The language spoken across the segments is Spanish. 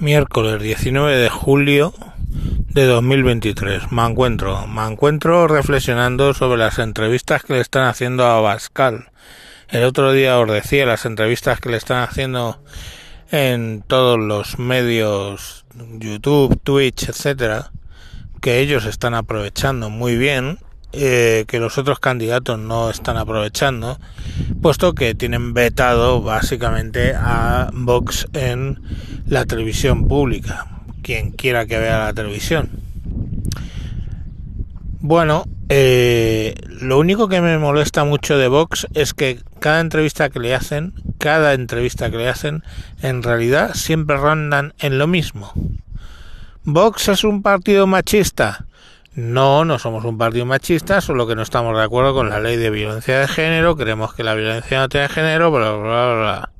Miércoles 19 de julio de 2023. Me encuentro, me encuentro reflexionando sobre las entrevistas que le están haciendo a Bascal. El otro día os decía las entrevistas que le están haciendo en todos los medios, YouTube, Twitch, etcétera, que ellos están aprovechando muy bien eh, que los otros candidatos no están aprovechando, puesto que tienen vetado básicamente a Vox en la televisión pública, quien quiera que vea la televisión. Bueno, eh, lo único que me molesta mucho de Vox es que cada entrevista que le hacen, cada entrevista que le hacen, en realidad siempre rondan en lo mismo. Vox es un partido machista. No, no somos un partido machista, solo que no estamos de acuerdo con la ley de violencia de género, creemos que la violencia no tiene género, bla, bla, bla.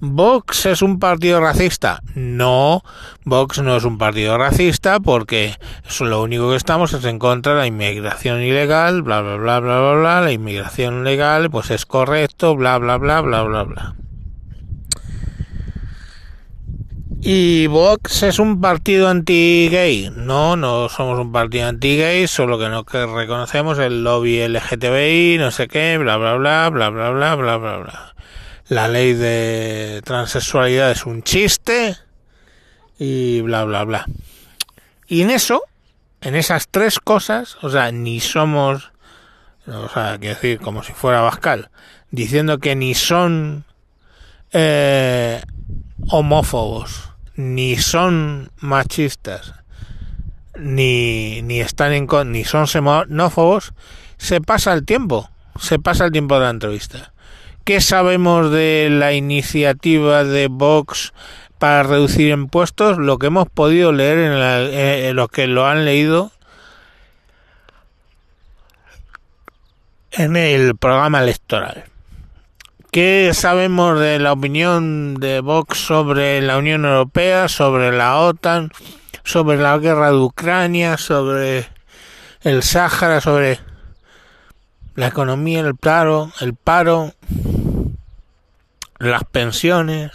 ¿Vox es un partido racista? No, Vox no es un partido racista porque eso lo único que estamos es en contra de la inmigración ilegal, bla, bla, bla, bla, bla, bla, la inmigración legal, pues es correcto, bla, bla, bla, bla, bla, bla. ¿Y Vox es un partido anti-gay? No, no somos un partido anti-gay, solo que no que reconocemos el lobby LGTBI, no sé qué, bla, bla, bla, bla, bla, bla, bla, bla, bla. La ley de transexualidad es un chiste y bla, bla, bla. Y en eso, en esas tres cosas, o sea, ni somos, o sea, quiero decir, como si fuera Bascal, diciendo que ni son eh, homófobos, ni son machistas, ni, ni están en ni son xenófobos, se pasa el tiempo, se pasa el tiempo de la entrevista. ¿Qué sabemos de la iniciativa de Vox para reducir impuestos? Lo que hemos podido leer en, la, en los que lo han leído en el programa electoral. ¿Qué sabemos de la opinión de Vox sobre la Unión Europea, sobre la OTAN, sobre la guerra de Ucrania, sobre el Sáhara, sobre la economía, el paro, el paro, las pensiones?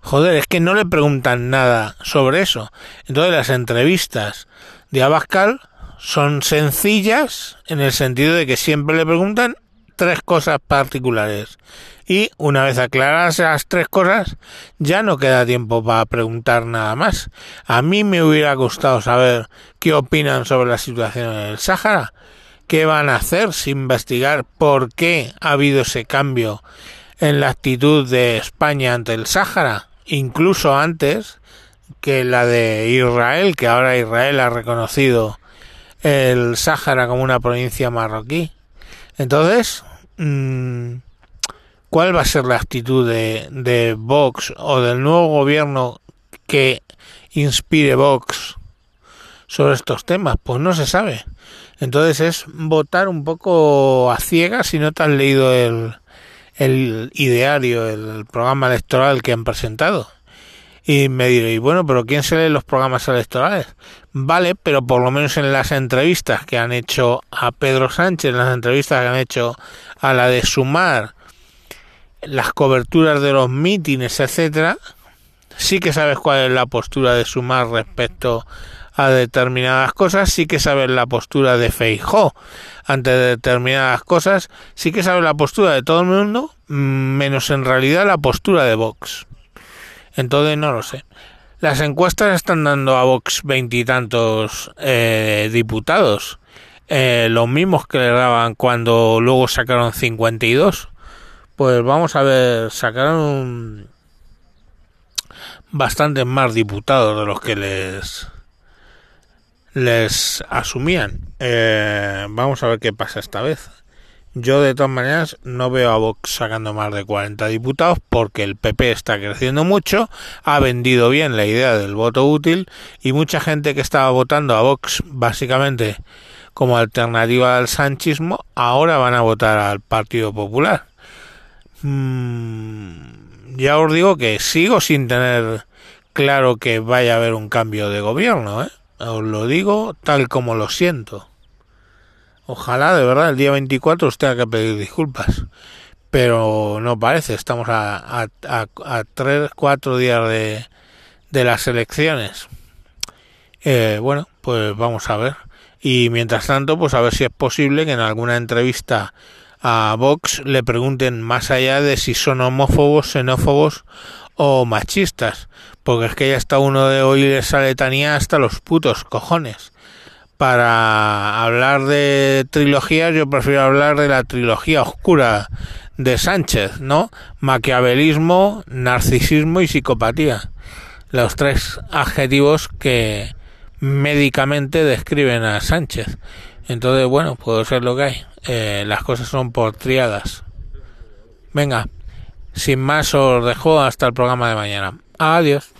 Joder, es que no le preguntan nada sobre eso. Entonces las entrevistas de Abascal son sencillas en el sentido de que siempre le preguntan tres cosas particulares. Y una vez aclaradas esas tres cosas, ya no queda tiempo para preguntar nada más. A mí me hubiera gustado saber qué opinan sobre la situación en el Sáhara, qué van a hacer si investigar por qué ha habido ese cambio en la actitud de España ante el Sáhara, incluso antes que la de Israel, que ahora Israel ha reconocido el Sáhara como una provincia marroquí. Entonces, mm, ¿cuál va a ser la actitud de, de Vox o del nuevo gobierno que inspire Vox sobre estos temas? Pues no se sabe. Entonces es votar un poco a ciegas si no te has leído el, el ideario, el programa electoral que han presentado. Y me diréis, bueno, pero ¿quién se lee los programas electorales? Vale, pero por lo menos en las entrevistas que han hecho a Pedro Sánchez, en las entrevistas que han hecho a la de Sumar, las coberturas de los mítines, etcétera, sí que sabes cuál es la postura de Sumar respecto a determinadas cosas, sí que sabes la postura de Feijó ante determinadas cosas, sí que sabes la postura de todo el mundo, menos en realidad la postura de Vox. Entonces no lo sé. Las encuestas están dando a Vox veintitantos eh, diputados, eh, los mismos que le daban cuando luego sacaron 52. Pues vamos a ver, sacaron bastantes más diputados de los que les les asumían. Eh, vamos a ver qué pasa esta vez. Yo de todas maneras no veo a Vox sacando más de 40 diputados porque el PP está creciendo mucho, ha vendido bien la idea del voto útil y mucha gente que estaba votando a Vox básicamente como alternativa al sanchismo ahora van a votar al Partido Popular. Mm, ya os digo que sigo sin tener claro que vaya a haber un cambio de gobierno, ¿eh? os lo digo tal como lo siento. Ojalá de verdad el día 24 os tenga que pedir disculpas. Pero no parece, estamos a, a, a, tres, cuatro días de, de las elecciones. Eh, bueno, pues vamos a ver. Y mientras tanto, pues a ver si es posible que en alguna entrevista a Vox le pregunten más allá de si son homófobos, xenófobos o machistas, porque es que ya está uno de oír esa letanía hasta los putos cojones. Para hablar de trilogías, yo prefiero hablar de la trilogía oscura de Sánchez, ¿no? Maquiavelismo, narcisismo y psicopatía. Los tres adjetivos que médicamente describen a Sánchez. Entonces, bueno, puede ser lo que hay. Eh, las cosas son por triadas. Venga, sin más os dejo hasta el programa de mañana. Adiós.